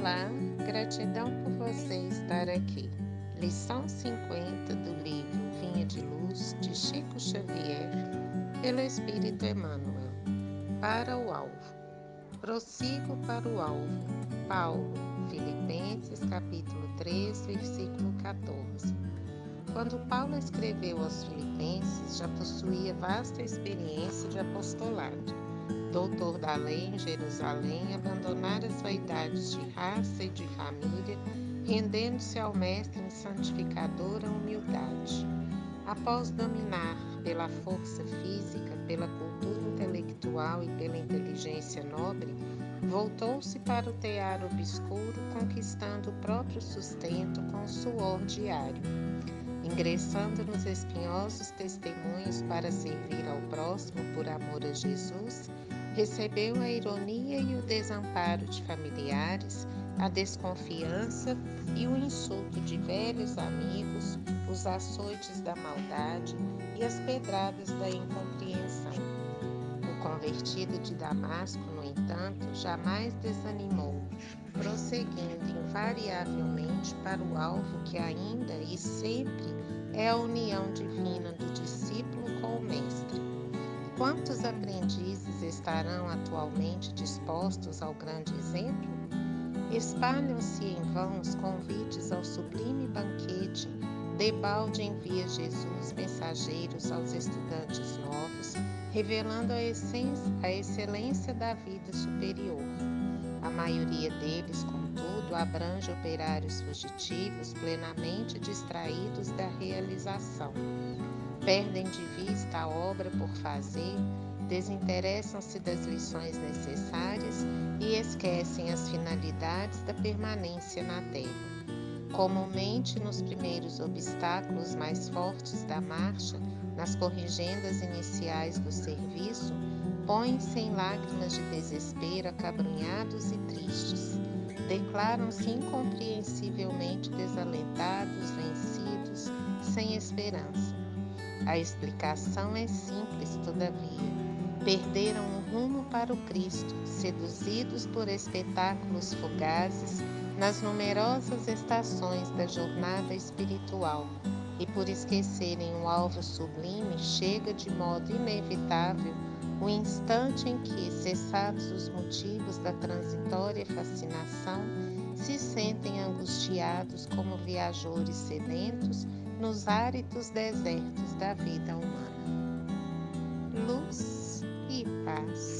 Olá, gratidão por você estar aqui. Lição 50 do livro Vinha de Luz de Chico Xavier, pelo Espírito Emmanuel. Para o alvo. Prossigo para o alvo. Paulo, Filipenses, capítulo 3, versículo 14. Quando Paulo escreveu aos Filipenses, já possuía vasta experiência de apostolado doutor da lei em Jerusalém, abandonar as vaidades de raça e de família, rendendo-se ao Mestre em santificadora humildade. Após dominar pela força física, pela cultura intelectual e pela inteligência nobre, voltou-se para o tear obscuro, conquistando o próprio sustento com suor diário. Ingressando nos espinhosos testemunhos para servir ao próximo por amor a Jesus, recebeu a ironia e o desamparo de familiares, a desconfiança e o insulto de velhos amigos, os açoites da maldade e as pedradas da incompreensão. O convertido de Damasco, no entanto, jamais desanimou, prosseguindo invariavelmente para o alvo que ainda e sempre é a união divina do discípulo com o Mestre Quantos aprendizes estarão atualmente dispostos ao grande exemplo? Espalham-se em vão os convites ao sublime banquete. Debalde envia Jesus mensageiros aos estudantes novos, revelando a, essência, a excelência da vida superior. A maioria deles, contudo, abrange operários fugitivos plenamente distraídos da realização perdem de vista a obra por fazer, desinteressam-se das lições necessárias e esquecem as finalidades da permanência na Terra. Comumente, nos primeiros obstáculos mais fortes da marcha, nas corrigendas iniciais do serviço, põem-se em lágrimas de desespero acabrunhados e tristes. Declaram-se incompreensivelmente desalentados, vencidos, sem esperança a explicação é simples, todavia. Perderam o rumo para o Cristo, seduzidos por espetáculos fugazes nas numerosas estações da jornada espiritual e por esquecerem o alvo sublime, chega de modo inevitável o instante em que, cessados os motivos da transitória fascinação, se sentem angustiados como viajores sedentos nos áridos desertos da vida humana. Luz e paz.